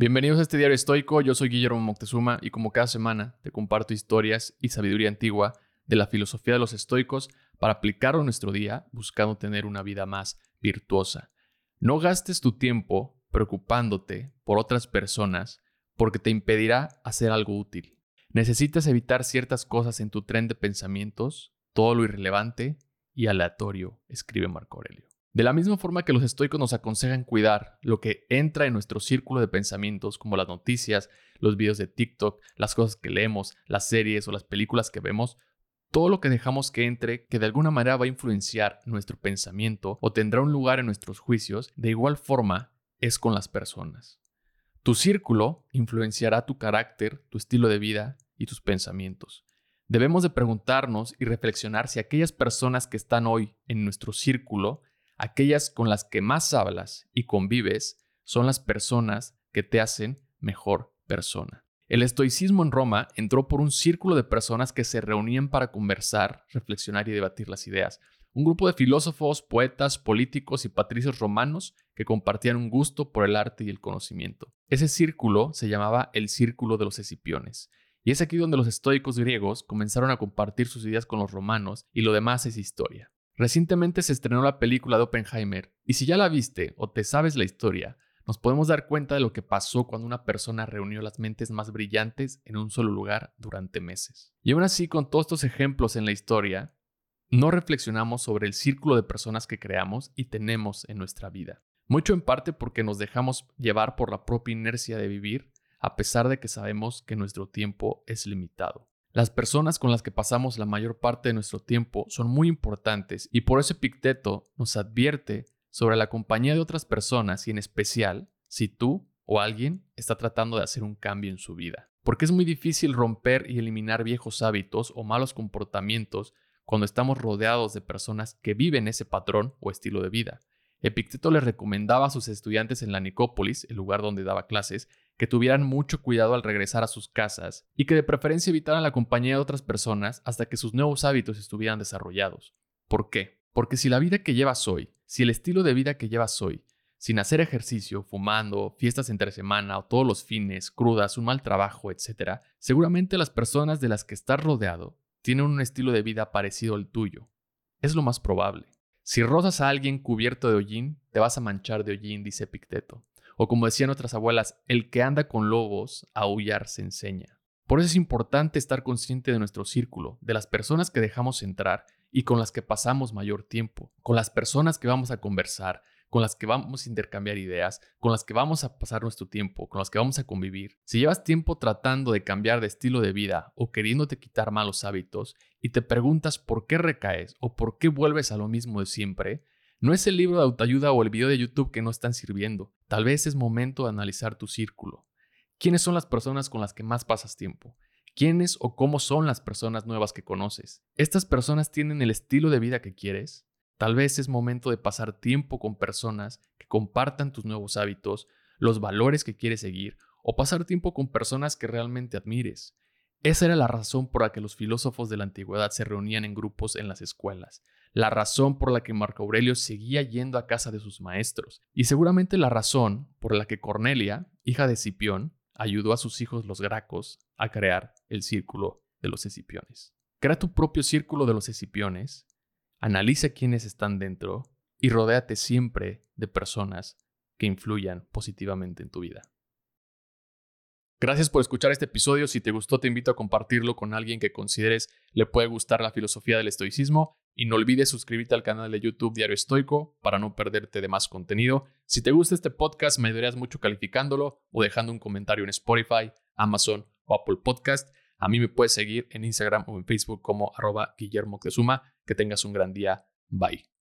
Bienvenidos a este diario estoico, yo soy Guillermo Moctezuma y como cada semana te comparto historias y sabiduría antigua de la filosofía de los estoicos para aplicarlo en nuestro día buscando tener una vida más virtuosa. No gastes tu tiempo preocupándote por otras personas porque te impedirá hacer algo útil. Necesitas evitar ciertas cosas en tu tren de pensamientos, todo lo irrelevante y aleatorio, escribe Marco Aurelio. De la misma forma que los estoicos nos aconsejan cuidar lo que entra en nuestro círculo de pensamientos, como las noticias, los videos de TikTok, las cosas que leemos, las series o las películas que vemos, todo lo que dejamos que entre, que de alguna manera va a influenciar nuestro pensamiento o tendrá un lugar en nuestros juicios, de igual forma es con las personas. Tu círculo influenciará tu carácter, tu estilo de vida y tus pensamientos. Debemos de preguntarnos y reflexionar si aquellas personas que están hoy en nuestro círculo aquellas con las que más hablas y convives son las personas que te hacen mejor persona. El estoicismo en Roma entró por un círculo de personas que se reunían para conversar, reflexionar y debatir las ideas. Un grupo de filósofos, poetas, políticos y patricios romanos que compartían un gusto por el arte y el conocimiento. Ese círculo se llamaba el Círculo de los Escipiones. Y es aquí donde los estoicos griegos comenzaron a compartir sus ideas con los romanos y lo demás es historia. Recientemente se estrenó la película de Oppenheimer, y si ya la viste o te sabes la historia, nos podemos dar cuenta de lo que pasó cuando una persona reunió las mentes más brillantes en un solo lugar durante meses. Y aún así, con todos estos ejemplos en la historia, no reflexionamos sobre el círculo de personas que creamos y tenemos en nuestra vida. Mucho en parte porque nos dejamos llevar por la propia inercia de vivir, a pesar de que sabemos que nuestro tiempo es limitado. Las personas con las que pasamos la mayor parte de nuestro tiempo son muy importantes y por eso Epicteto nos advierte sobre la compañía de otras personas y en especial si tú o alguien está tratando de hacer un cambio en su vida. Porque es muy difícil romper y eliminar viejos hábitos o malos comportamientos cuando estamos rodeados de personas que viven ese patrón o estilo de vida. Epicteto le recomendaba a sus estudiantes en la Nicópolis, el lugar donde daba clases, que tuvieran mucho cuidado al regresar a sus casas y que de preferencia evitaran la compañía de otras personas hasta que sus nuevos hábitos estuvieran desarrollados. ¿Por qué? Porque si la vida que llevas hoy, si el estilo de vida que llevas hoy, sin hacer ejercicio, fumando, fiestas entre semana o todos los fines, crudas, un mal trabajo, etc., seguramente las personas de las que estás rodeado tienen un estilo de vida parecido al tuyo. Es lo más probable. Si rozas a alguien cubierto de hollín, te vas a manchar de hollín, dice Epicteto. O como decían otras abuelas, el que anda con lobos, aullar se enseña. Por eso es importante estar consciente de nuestro círculo, de las personas que dejamos entrar y con las que pasamos mayor tiempo, con las personas que vamos a conversar, con las que vamos a intercambiar ideas, con las que vamos a pasar nuestro tiempo, con las que vamos a convivir. Si llevas tiempo tratando de cambiar de estilo de vida o queriéndote quitar malos hábitos y te preguntas por qué recaes o por qué vuelves a lo mismo de siempre, no es el libro de autoayuda o el video de YouTube que no están sirviendo. Tal vez es momento de analizar tu círculo. ¿Quiénes son las personas con las que más pasas tiempo? ¿Quiénes o cómo son las personas nuevas que conoces? ¿Estas personas tienen el estilo de vida que quieres? Tal vez es momento de pasar tiempo con personas que compartan tus nuevos hábitos, los valores que quieres seguir, o pasar tiempo con personas que realmente admires. Esa era la razón por la que los filósofos de la antigüedad se reunían en grupos en las escuelas, la razón por la que Marco Aurelio seguía yendo a casa de sus maestros, y seguramente la razón por la que Cornelia, hija de Escipión, ayudó a sus hijos los Gracos a crear el círculo de los Escipiones. Crea tu propio círculo de los Escipiones, analiza quiénes están dentro y rodéate siempre de personas que influyan positivamente en tu vida. Gracias por escuchar este episodio. Si te gustó, te invito a compartirlo con alguien que consideres le puede gustar la filosofía del estoicismo. Y no olvides suscribirte al canal de YouTube Diario Estoico para no perderte de más contenido. Si te gusta este podcast, me ayudarías mucho calificándolo o dejando un comentario en Spotify, Amazon o Apple Podcast. A mí me puedes seguir en Instagram o en Facebook como arroba Guillermo Que tengas un gran día. Bye.